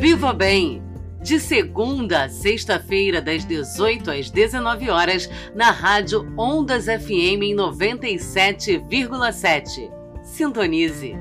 Viva Bem! De segunda a sexta-feira, das 18 às 19 horas, na rádio Ondas FM em 97,7. Sintonize!